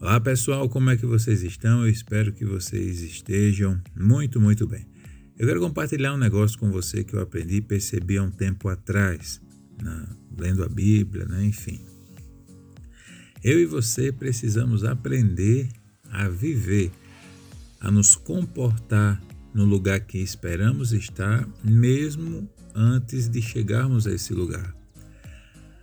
Olá pessoal, como é que vocês estão? Eu espero que vocês estejam muito, muito bem. Eu quero compartilhar um negócio com você que eu aprendi e percebi há um tempo atrás, na, lendo a Bíblia, né? enfim. Eu e você precisamos aprender a viver, a nos comportar no lugar que esperamos estar, mesmo antes de chegarmos a esse lugar.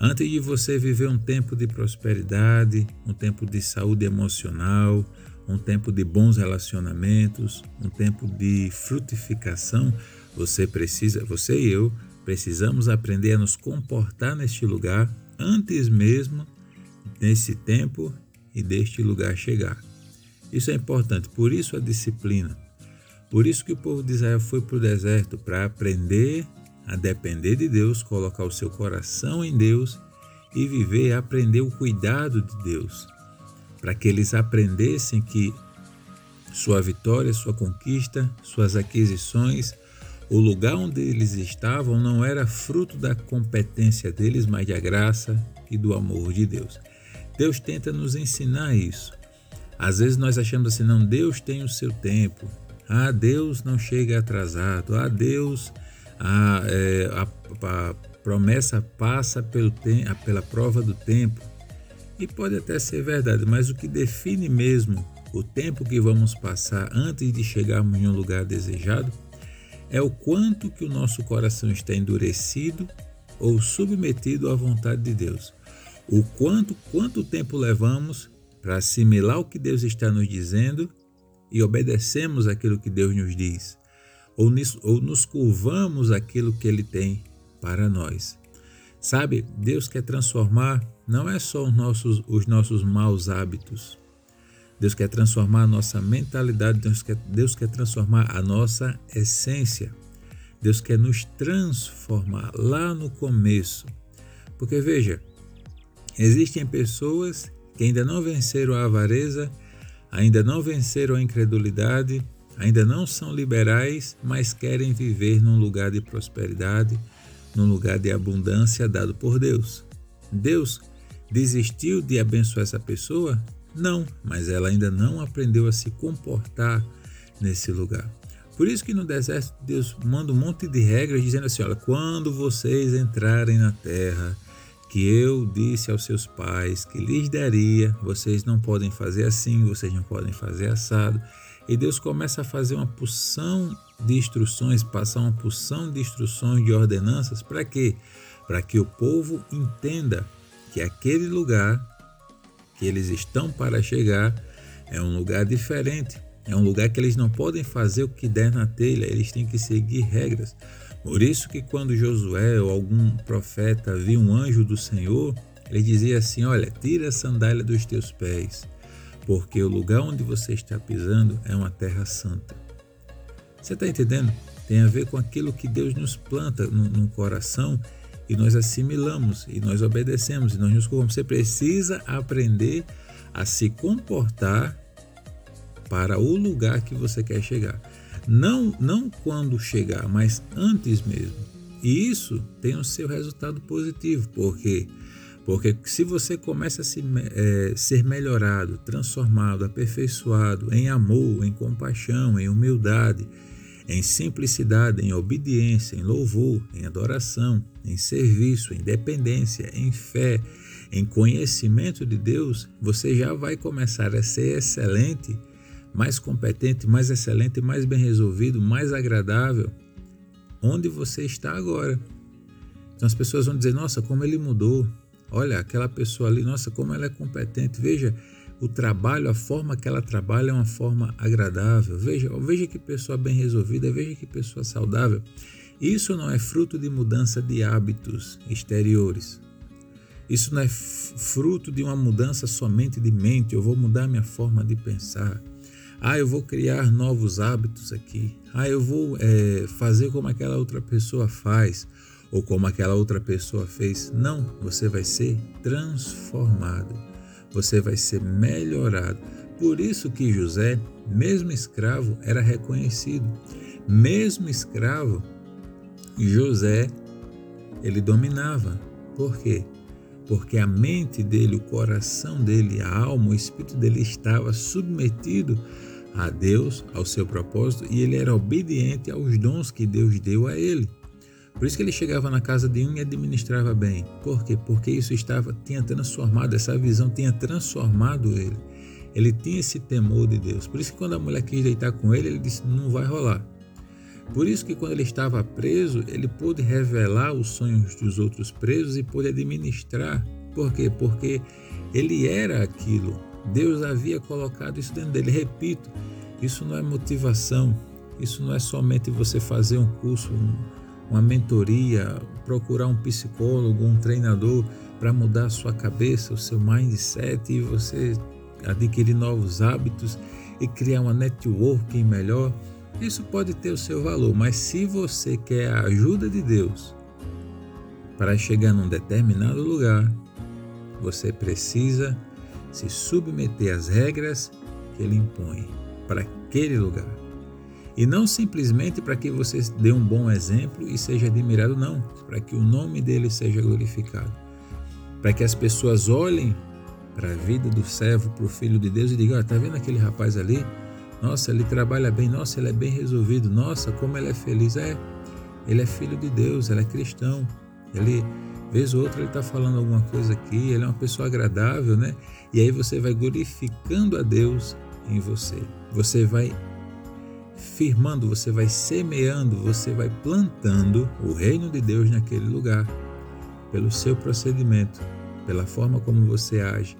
Antes de você viver um tempo de prosperidade, um tempo de saúde emocional, um tempo de bons relacionamentos, um tempo de frutificação, você precisa, você e eu precisamos aprender a nos comportar neste lugar antes mesmo desse tempo e deste lugar chegar. Isso é importante, por isso a disciplina. Por isso que o povo de Israel foi para o deserto para aprender a depender de Deus, colocar o seu coração em Deus e viver aprender o cuidado de Deus, para que eles aprendessem que sua vitória, sua conquista, suas aquisições, o lugar onde eles estavam não era fruto da competência deles, mas da graça e do amor de Deus. Deus tenta nos ensinar isso. Às vezes nós achamos assim, não, Deus tem o seu tempo. Ah, Deus não chega atrasado. Ah, Deus a, é, a, a promessa passa pelo pela prova do tempo. E pode até ser verdade, mas o que define mesmo o tempo que vamos passar antes de chegarmos em um lugar desejado é o quanto que o nosso coração está endurecido ou submetido à vontade de Deus. O quanto, quanto tempo levamos para assimilar o que Deus está nos dizendo e obedecemos aquilo que Deus nos diz ou, ou nos curvamos aquilo que Ele tem para nós. Sabe, Deus quer transformar não é só os nossos, os nossos maus hábitos. Deus quer transformar a nossa mentalidade, Deus quer, Deus quer transformar a nossa essência. Deus quer nos transformar lá no começo. Porque veja, existem pessoas que ainda não venceram a avareza, ainda não venceram a incredulidade, ainda não são liberais, mas querem viver num lugar de prosperidade, num lugar de abundância dado por Deus. Deus desistiu de abençoar essa pessoa? Não, mas ela ainda não aprendeu a se comportar nesse lugar. Por isso que no deserto Deus manda um monte de regras dizendo assim: olha, quando vocês entrarem na terra que eu disse aos seus pais que lhes daria, vocês não podem fazer assim, vocês não podem fazer assado. E Deus começa a fazer uma porção de instruções, passar uma porção de instruções, de ordenanças, para quê? Para que o povo entenda que aquele lugar que eles estão para chegar é um lugar diferente, é um lugar que eles não podem fazer o que der na telha, eles têm que seguir regras. Por isso que quando Josué ou algum profeta viu um anjo do Senhor, ele dizia assim: Olha, tira a sandália dos teus pés, porque o lugar onde você está pisando é uma terra santa. Você está entendendo? Tem a ver com aquilo que Deus nos planta no, no coração e nós assimilamos e nós obedecemos e nós nos curvamos. Você precisa aprender a se comportar para o lugar que você quer chegar. Não, não quando chegar, mas antes mesmo. E isso tem o seu resultado positivo, porque porque se você começa a se, é, ser melhorado, transformado, aperfeiçoado em amor, em compaixão, em humildade, em simplicidade, em obediência, em louvor, em adoração, em serviço, em dependência, em fé, em conhecimento de Deus, você já vai começar a ser excelente, mais competente, mais excelente, mais bem resolvido, mais agradável, onde você está agora. Então as pessoas vão dizer: Nossa, como ele mudou, Olha, aquela pessoa ali, nossa, como ela é competente. Veja o trabalho, a forma que ela trabalha é uma forma agradável. Veja, veja que pessoa bem resolvida, veja que pessoa saudável. Isso não é fruto de mudança de hábitos exteriores. Isso não é fruto de uma mudança somente de mente. Eu vou mudar minha forma de pensar. Ah, eu vou criar novos hábitos aqui. Ah, eu vou é, fazer como aquela outra pessoa faz ou como aquela outra pessoa fez. Não, você vai ser transformado. Você vai ser melhorado. Por isso que José, mesmo escravo, era reconhecido. Mesmo escravo, José ele dominava. Por quê? porque a mente dele, o coração dele, a alma, o espírito dele estava submetido a Deus, ao seu propósito, e ele era obediente aos dons que Deus deu a ele. Por isso que ele chegava na casa de um e administrava bem. Por quê? Porque isso estava tinha transformado, essa visão tinha transformado ele. Ele tinha esse temor de Deus. Por isso que quando a mulher quis deitar com ele, ele disse: "Não vai rolar". Por isso que quando ele estava preso, ele pôde revelar os sonhos dos outros presos e pôde administrar. Por quê? Porque ele era aquilo. Deus havia colocado isso dentro dele. Repito, isso não é motivação. Isso não é somente você fazer um curso, uma mentoria, procurar um psicólogo, um treinador para mudar a sua cabeça, o seu mindset e você adquirir novos hábitos e criar uma networking melhor. Isso pode ter o seu valor, mas se você quer a ajuda de Deus para chegar num determinado lugar, você precisa se submeter às regras que ele impõe para aquele lugar. E não simplesmente para que você dê um bom exemplo e seja admirado, não, para que o nome dele seja glorificado. Para que as pessoas olhem para a vida do servo, para o filho de Deus e digam: está ah, vendo aquele rapaz ali? Nossa, ele trabalha bem, nossa, ele é bem resolvido, nossa, como ele é feliz. É, ele é filho de Deus, ele é cristão. Ele, vez ou outra, ele está falando alguma coisa aqui, ele é uma pessoa agradável, né? E aí você vai glorificando a Deus em você. Você vai firmando, você vai semeando, você vai plantando o reino de Deus naquele lugar, pelo seu procedimento, pela forma como você age.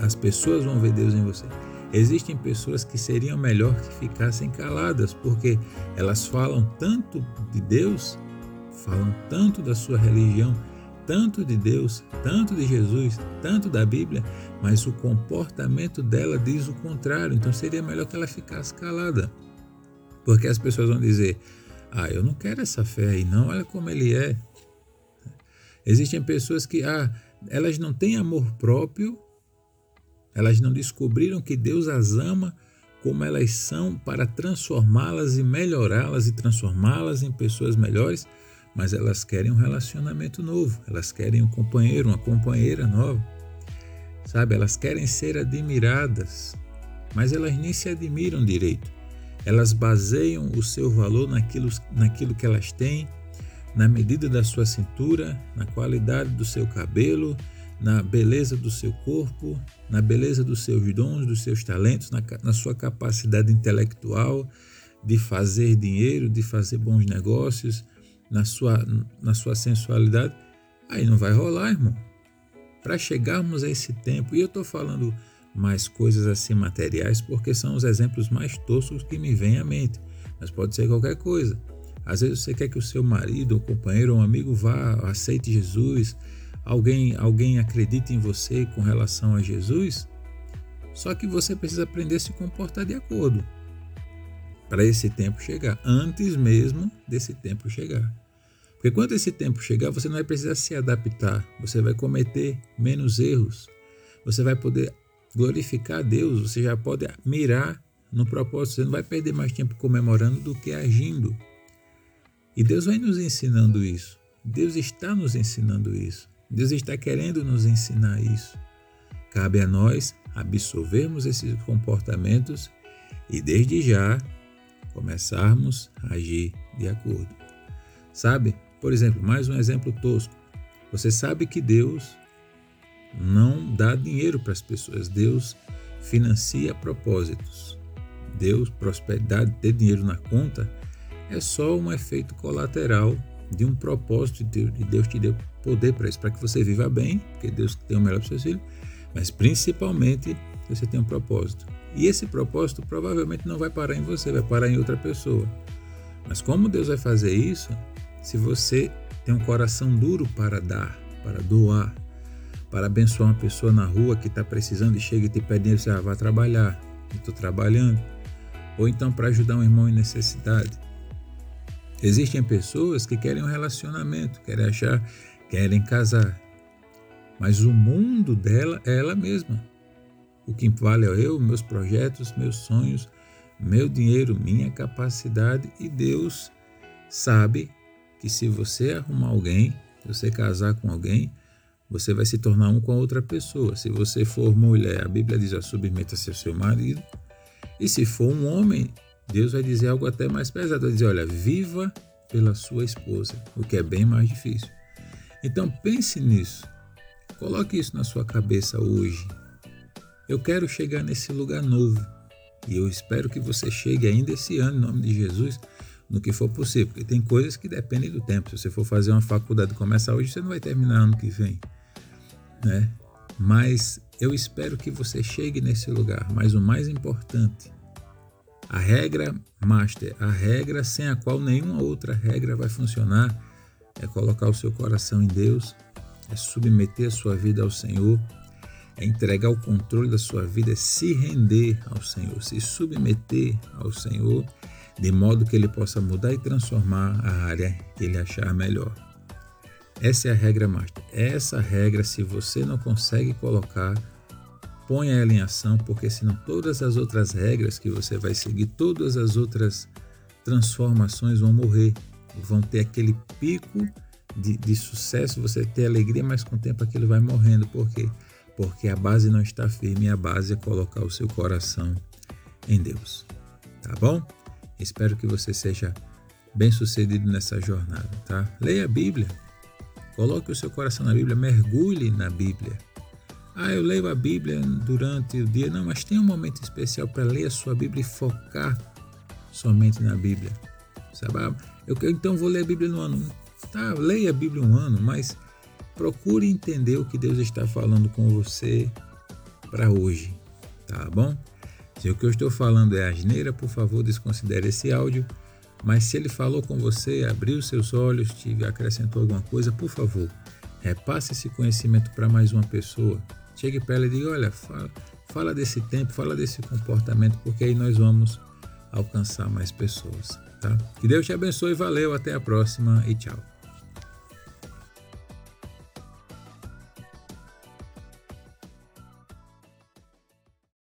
As pessoas vão ver Deus em você. Existem pessoas que seriam melhor que ficassem caladas, porque elas falam tanto de Deus, falam tanto da sua religião, tanto de Deus, tanto de Jesus, tanto da Bíblia, mas o comportamento dela diz o contrário. Então seria melhor que ela ficasse calada. Porque as pessoas vão dizer: "Ah, eu não quero essa fé aí não, olha como ele é". Existem pessoas que ah, elas não têm amor próprio elas não descobriram que Deus as ama como elas são para transformá-las e melhorá-las e transformá-las em pessoas melhores, mas elas querem um relacionamento novo, elas querem um companheiro, uma companheira nova. Sabe, elas querem ser admiradas, mas elas nem se admiram direito. Elas baseiam o seu valor naquilo, naquilo que elas têm, na medida da sua cintura, na qualidade do seu cabelo, na beleza do seu corpo, na beleza dos seus dons, dos seus talentos, na, na sua capacidade intelectual de fazer dinheiro, de fazer bons negócios, na sua, na sua sensualidade, aí não vai rolar, irmão. Para chegarmos a esse tempo, e eu estou falando mais coisas assim materiais porque são os exemplos mais toscos que me vêm à mente, mas pode ser qualquer coisa. Às vezes você quer que o seu marido, ou companheiro, um amigo vá, aceite Jesus, alguém, alguém acredita em você com relação a Jesus, só que você precisa aprender a se comportar de acordo para esse tempo chegar, antes mesmo desse tempo chegar. Porque quando esse tempo chegar, você não vai precisar se adaptar, você vai cometer menos erros, você vai poder glorificar a Deus, você já pode mirar no propósito, você não vai perder mais tempo comemorando do que agindo. E Deus vai nos ensinando isso. Deus está nos ensinando isso. Deus está querendo nos ensinar isso. Cabe a nós absorvermos esses comportamentos e, desde já, começarmos a agir de acordo. Sabe? Por exemplo, mais um exemplo tosco. Você sabe que Deus não dá dinheiro para as pessoas, Deus financia propósitos. Deus, prosperidade, ter dinheiro na conta é só um efeito colateral de um propósito de Deus te deu poder para isso, para que você viva bem, porque Deus tem o melhor para seus filhos, mas principalmente você tem um propósito. E esse propósito provavelmente não vai parar em você, vai parar em outra pessoa. Mas como Deus vai fazer isso? Se você tem um coração duro para dar, para doar, para abençoar uma pessoa na rua que está precisando e chega e te pede dinheiro, você ah, vai trabalhar, estou trabalhando. Ou então para ajudar um irmão em necessidade. Existem pessoas que querem um relacionamento, querem achar, querem casar. Mas o mundo dela é ela mesma. O que vale é eu, meus projetos, meus sonhos, meu dinheiro, minha capacidade e Deus sabe que se você arrumar alguém, se você casar com alguém, você vai se tornar um com a outra pessoa. Se você for mulher, a Bíblia diz: submeta-se ao seu marido. E se for um homem, Deus vai dizer algo até mais pesado: vai dizer, olha, viva pela sua esposa, o que é bem mais difícil. Então pense nisso. Coloque isso na sua cabeça hoje. Eu quero chegar nesse lugar novo. E eu espero que você chegue ainda esse ano, em nome de Jesus, no que for possível. Porque tem coisas que dependem do tempo. Se você for fazer uma faculdade começar hoje, você não vai terminar ano que vem. Né? Mas eu espero que você chegue nesse lugar. Mas o mais importante, a regra master, a regra sem a qual nenhuma outra regra vai funcionar, é colocar o seu coração em Deus, é submeter a sua vida ao Senhor, é entregar o controle da sua vida, é se render ao Senhor, se submeter ao Senhor, de modo que Ele possa mudar e transformar a área que Ele achar melhor. Essa é a regra master. Essa regra, se você não consegue colocar, ponha ela em ação, porque senão todas as outras regras que você vai seguir, todas as outras transformações vão morrer, vão ter aquele pico de, de sucesso, você ter alegria, mas com o tempo aquilo vai morrendo. Por quê? Porque a base não está firme a base é colocar o seu coração em Deus. Tá bom? Espero que você seja bem sucedido nessa jornada, tá? Leia a Bíblia. Coloque o seu coração na Bíblia, mergulhe na Bíblia. Ah, eu leio a Bíblia durante o dia. Não, mas tem um momento especial para ler a sua Bíblia e focar somente na Bíblia. Sabe? Ah, eu, então vou ler a Bíblia no ano. Tá, leia a Bíblia um ano, mas procure entender o que Deus está falando com você para hoje. Tá bom? Se o que eu estou falando é asneira, por favor, desconsidere esse áudio. Mas se ele falou com você, abriu seus olhos, te acrescentou alguma coisa, por favor, repasse esse conhecimento para mais uma pessoa. Chegue para ela e diga: olha, fala, fala desse tempo, fala desse comportamento, porque aí nós vamos alcançar mais pessoas. Tá? Que Deus te abençoe, valeu, até a próxima e tchau.